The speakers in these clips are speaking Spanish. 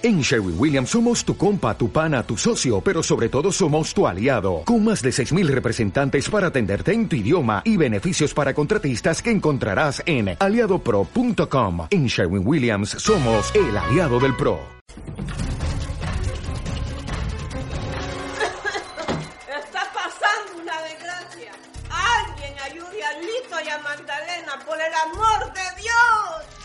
En Sherwin Williams somos tu compa, tu pana, tu socio, pero sobre todo somos tu aliado, con más de 6.000 representantes para atenderte en tu idioma y beneficios para contratistas que encontrarás en aliadopro.com. En Sherwin Williams somos el aliado del PRO. Está pasando una desgracia. Alguien ayude a Lito y a Magdalena, por el amor de Dios.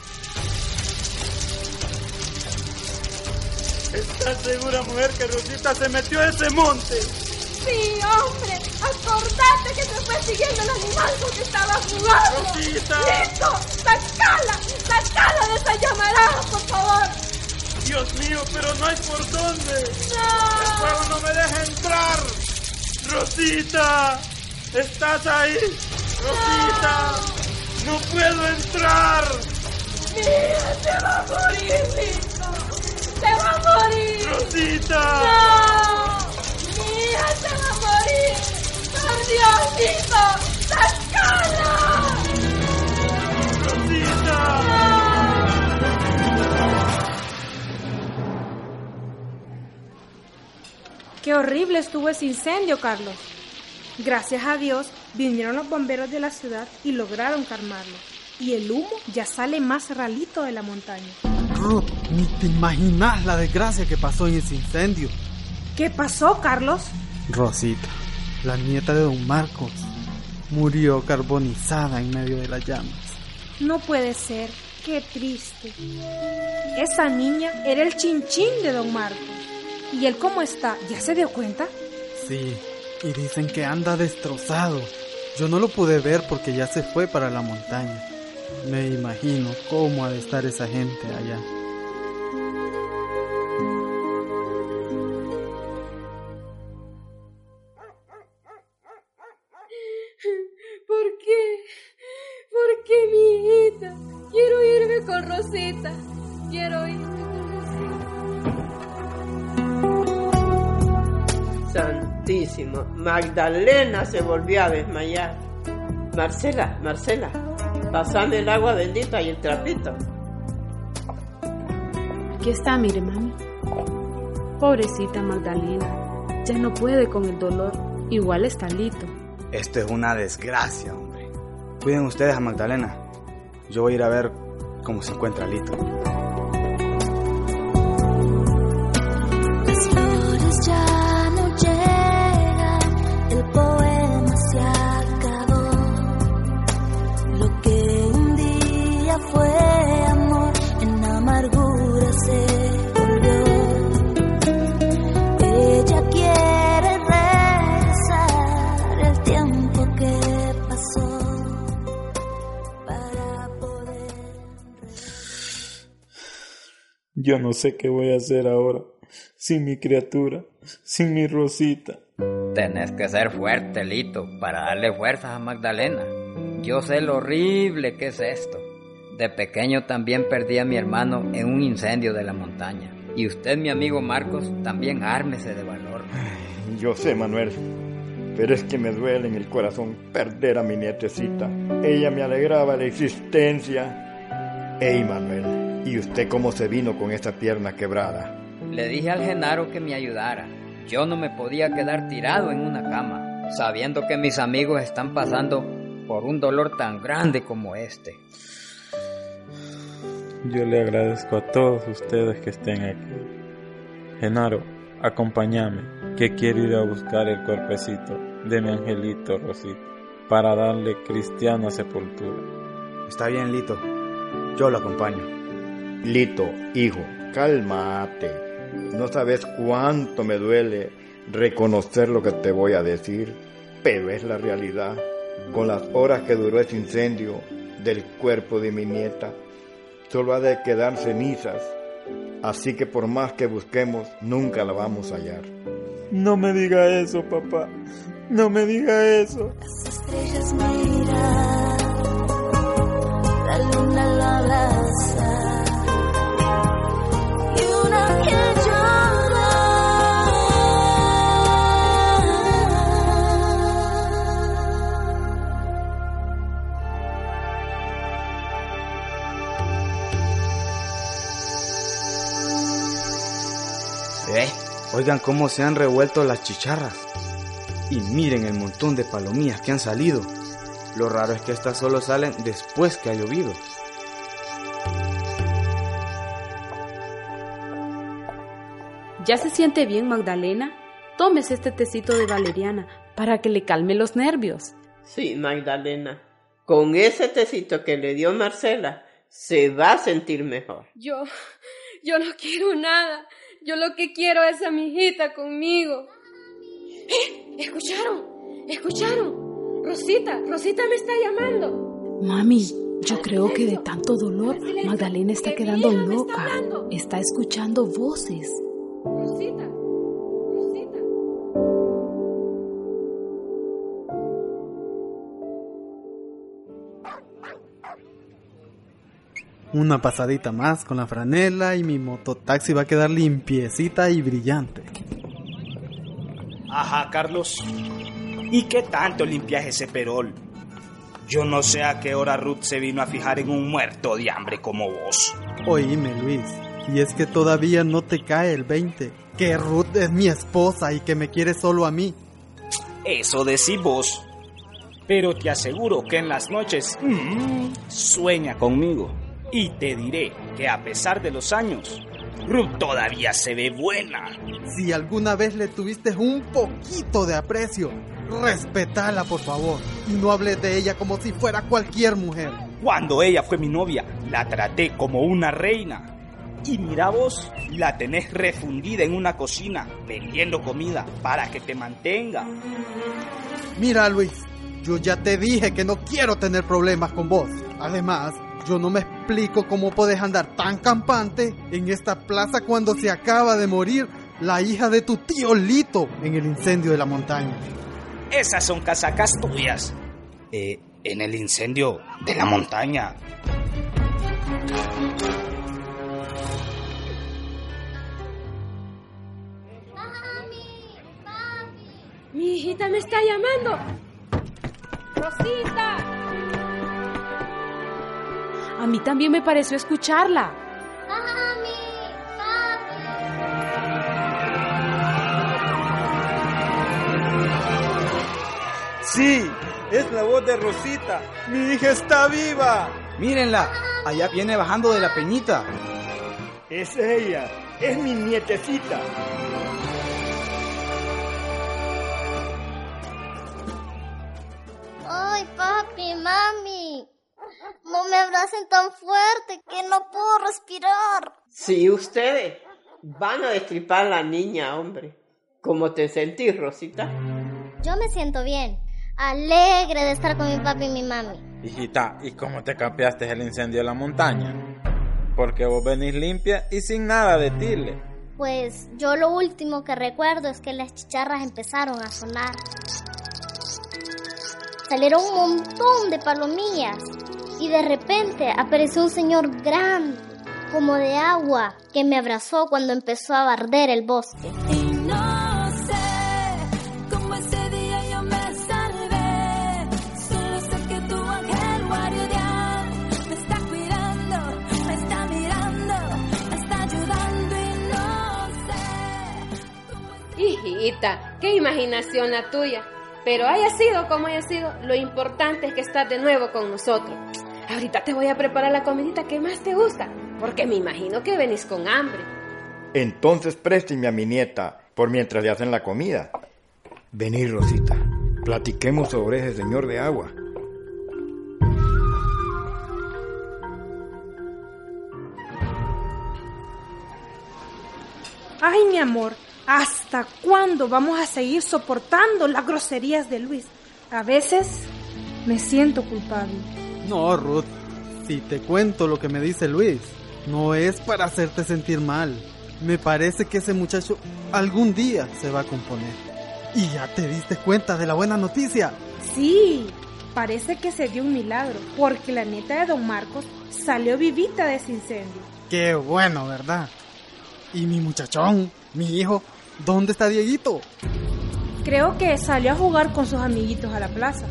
¿Estás segura, mujer, que Rosita se metió a ese monte? Sí, hombre. Acordate que te fue siguiendo el animal porque estaba jugando. Rosita. ¡Listo! ¡Sacala! ¡Sacala de esa llamarada, por favor! Dios mío, pero no hay por dónde. ¡No! El fuego no me deja entrar. Rosita, ¿estás ahí? Rosita, no, puedo entrar. ¡Mira, se va a morir, Lito! ¡Se va a morir! Rosita. ¡No! ¡Mira, se va a morir! ¡Por Dios! ¡Sacala! Rosita. Qué horrible estuvo ese incendio, Carlos. Gracias a Dios vinieron los bomberos de la ciudad y lograron calmarlo. Y el humo ya sale más ralito de la montaña. Ni te imaginas la desgracia que pasó en ese incendio. ¿Qué pasó, Carlos? Rosita, la nieta de don Marcos, murió carbonizada en medio de las llamas. No puede ser. Qué triste. Esa niña era el chinchín de don Marcos. ¿Y él cómo está? ¿Ya se dio cuenta? Sí, y dicen que anda destrozado. Yo no lo pude ver porque ya se fue para la montaña. Me imagino cómo ha de estar esa gente allá. ¿Por qué? ¿Por qué, mi hijita? Quiero irme con Rosita. Quiero irme con Rosita. Santísimo. Magdalena se volvió a desmayar. Marcela, Marcela, pasame el agua bendita y el trapito. Aquí está, mire, mami. Pobrecita Magdalena. Ya no puede con el dolor. Igual está Lito. Esto es una desgracia, hombre. Cuiden ustedes a Magdalena. Yo voy a ir a ver cómo se encuentra Lito. Yo no sé qué voy a hacer ahora. Sin mi criatura, sin mi Rosita. Tenés que ser fuerte, Lito, para darle fuerzas a Magdalena. Yo sé lo horrible que es esto. De pequeño también perdí a mi hermano en un incendio de la montaña. Y usted, mi amigo Marcos, también ármese de valor. Yo sé, Manuel, pero es que me duele en el corazón perder a mi nietecita. Ella me alegraba la existencia. Ey, Manuel, ¿y usted cómo se vino con esa pierna quebrada? Le dije al Genaro que me ayudara. Yo no me podía quedar tirado en una cama, sabiendo que mis amigos están pasando por un dolor tan grande como este. Yo le agradezco a todos ustedes que estén aquí. Genaro, acompáñame, que quiero ir a buscar el cuerpecito de mi angelito Rosita para darle cristiana sepultura. Está bien, Lito. Yo lo acompaño. Lito, hijo, cálmate. No sabes cuánto me duele reconocer lo que te voy a decir, pero es la realidad. Con las horas que duró ese incendio del cuerpo de mi nieta, solo ha de quedar cenizas. Así que por más que busquemos, nunca la vamos a hallar. No me diga eso, papá. No me diga eso. Las estrellas miran, la luna lo abraza Oigan cómo se han revuelto las chicharras. Y miren el montón de palomillas que han salido. Lo raro es que estas solo salen después que ha llovido. ¿Ya se siente bien, Magdalena? Tómese este tecito de valeriana para que le calme los nervios. Sí, Magdalena. Con ese tecito que le dio Marcela, se va a sentir mejor. Yo, yo no quiero nada. Yo lo que quiero es a mi hijita conmigo. ¿Eh? ¿Escucharon? ¿Escucharon? Rosita, Rosita me está llamando. Mami, yo creo que de tanto dolor Magdalena está quedando loca. Está escuchando voces. Rosita, Rosita. Una pasadita más con la franela y mi mototaxi va a quedar limpiecita y brillante. Ajá, Carlos. ¿Y qué tanto limpias ese perol? Yo no sé a qué hora Ruth se vino a fijar en un muerto de hambre como vos. Oíme, Luis, y es que todavía no te cae el 20, que Ruth es mi esposa y que me quiere solo a mí. Eso decís vos. Pero te aseguro que en las noches mm, sueña conmigo. Y te diré que a pesar de los años, Ruth todavía se ve buena. Si alguna vez le tuviste un poquito de aprecio, respetala por favor y no hables de ella como si fuera cualquier mujer. Cuando ella fue mi novia, la traté como una reina. Y mira vos, la tenés refundida en una cocina, vendiendo comida para que te mantenga. Mira Luis, yo ya te dije que no quiero tener problemas con vos. Además, yo no me explico cómo puedes andar tan campante en esta plaza cuando se acaba de morir la hija de tu tío Lito en el incendio de la montaña. Esas son casacas tuyas. Eh, en el incendio de la montaña. Mi hijita me está llamando. Rosita. A mí también me pareció escucharla. Sí, es la voz de Rosita. Mi hija está viva. Mírenla, allá viene bajando de la peñita. Es ella, es mi nietecita. Mami. No me abracen tan fuerte que no puedo respirar. Si ustedes van a destripar a la niña, hombre. ¿Cómo te sentís, Rosita? Yo me siento bien, alegre de estar con mi papi y mi mami. Hijita, ¿y cómo te cambiaste el incendio de la montaña? Porque vos venís limpia y sin nada de tile. Pues yo lo último que recuerdo es que las chicharras empezaron a sonar. Salieron un montón de palomillas y de repente apareció un señor grande, como de agua, que me abrazó cuando empezó a barder el bosque. No sé cómo ese día yo me salvé. Solo sé que tu ángel guardián me está cuidando, me está mirando, me está ayudando y no sé. Hijita, qué imaginación la tuya. Pero haya sido como haya sido, lo importante es que estás de nuevo con nosotros. Ahorita te voy a preparar la comidita que más te gusta, porque me imagino que venís con hambre. Entonces présteme a mi nieta por mientras le hacen la comida. Vení, Rosita, platiquemos sobre ese señor de agua. Ay, mi amor, ¿hasta cuándo vamos a seguir soportando las groserías de Luis? A veces me siento culpable. No, Ruth, si te cuento lo que me dice Luis, no es para hacerte sentir mal. Me parece que ese muchacho algún día se va a componer. ¿Y ya te diste cuenta de la buena noticia? Sí, parece que se dio un milagro, porque la nieta de don Marcos salió vivita de ese incendio. Qué bueno, ¿verdad? ¿Y mi muchachón, mi hijo, dónde está Dieguito? Creo que salió a jugar con sus amiguitos a la plaza.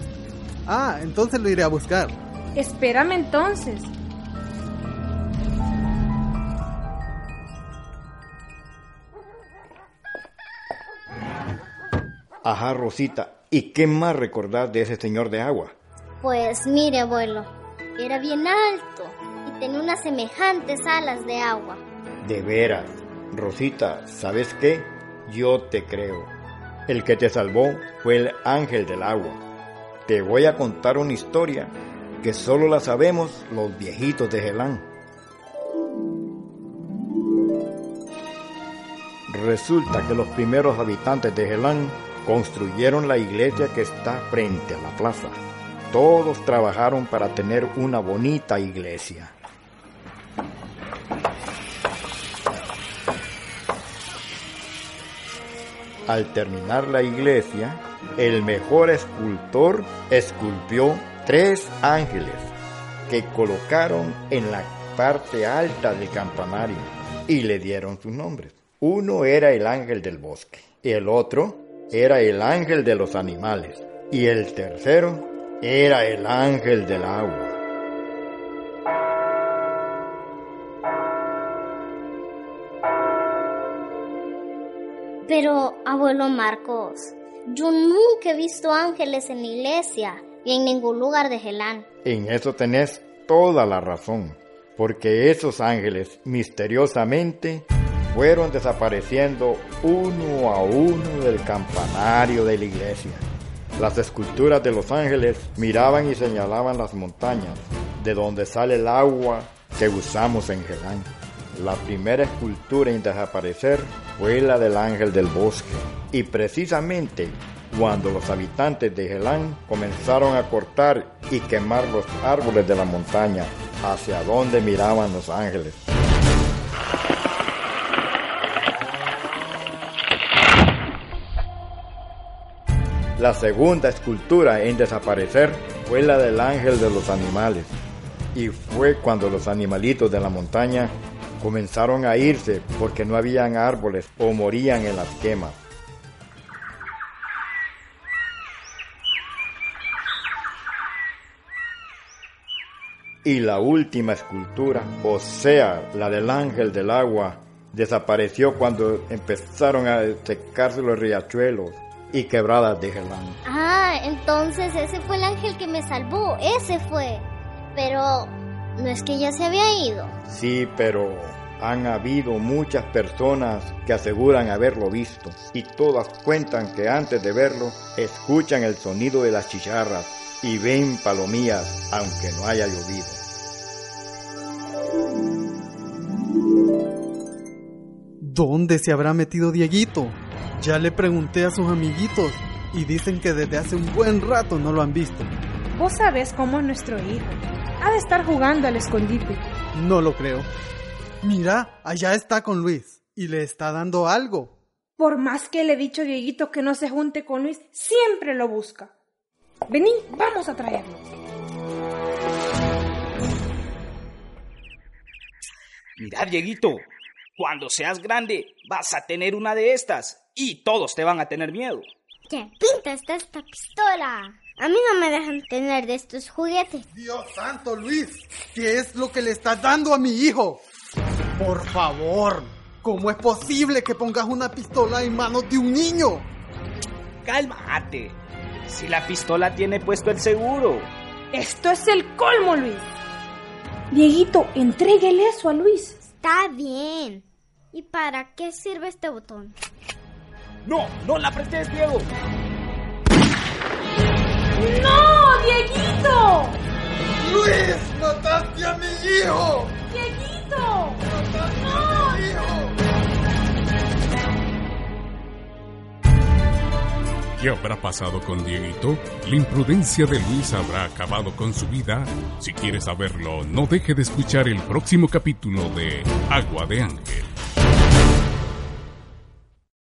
Ah, entonces lo iré a buscar. Espérame entonces. Ajá, Rosita. ¿Y qué más recordás de ese señor de agua? Pues mire, abuelo, era bien alto y tenía unas semejantes alas de agua. De veras. Rosita, ¿sabes qué? Yo te creo. El que te salvó fue el ángel del agua. Te voy a contar una historia que solo la sabemos los viejitos de Gelán. Resulta que los primeros habitantes de Gelán construyeron la iglesia que está frente a la plaza. Todos trabajaron para tener una bonita iglesia. Al terminar la iglesia, el mejor escultor esculpió tres ángeles que colocaron en la parte alta del campanario y le dieron sus nombres. Uno era el ángel del bosque, el otro era el ángel de los animales y el tercero era el ángel del agua. Pero, abuelo Marcos, yo nunca he visto ángeles en la iglesia y en ningún lugar de Gelán. En eso tenés toda la razón, porque esos ángeles misteriosamente fueron desapareciendo uno a uno del campanario de la iglesia. Las esculturas de los ángeles miraban y señalaban las montañas, de donde sale el agua que usamos en Gelán. La primera escultura en desaparecer fue la del ángel del bosque. Y precisamente cuando los habitantes de Gelán comenzaron a cortar y quemar los árboles de la montaña hacia donde miraban los ángeles. La segunda escultura en desaparecer fue la del ángel de los animales. Y fue cuando los animalitos de la montaña comenzaron a irse porque no habían árboles o morían en las quemas. Y la última escultura, o sea, la del ángel del agua, desapareció cuando empezaron a secarse los riachuelos y quebradas de Gelán. Ah, entonces ese fue el ángel que me salvó, ese fue. Pero no es que ya se había ido. Sí, pero han habido muchas personas que aseguran haberlo visto y todas cuentan que antes de verlo escuchan el sonido de las chicharras y ven palomías aunque no haya llovido. ¿Dónde se habrá metido Dieguito? Ya le pregunté a sus amiguitos y dicen que desde hace un buen rato no lo han visto. Vos sabés cómo es nuestro hijo. Ha de estar jugando al escondite. No lo creo. Mira, allá está con Luis y le está dando algo. Por más que le he dicho a Dieguito que no se junte con Luis, siempre lo busca. Vení, vamos a traerlo. Mira, Dieguito, cuando seas grande vas a tener una de estas y todos te van a tener miedo. ¿Qué pinta está esta pistola? A mí no me dejan tener de estos juguetes. Dios santo, Luis, ¿qué es lo que le estás dando a mi hijo? Por favor, ¿cómo es posible que pongas una pistola en manos de un niño? Cálmate. Si la pistola tiene puesto el seguro. Esto es el colmo, Luis. Dieguito, entréguele eso a Luis. Está bien. ¿Y para qué sirve este botón? No, no la prestes, Diego. A mi hijo! ¡Dieguito! ¡Mataste a mi hijo! ¿Qué habrá pasado con Dieguito? ¿La imprudencia de Luis habrá acabado con su vida? Si quieres saberlo, no deje de escuchar el próximo capítulo de Agua de Ángel.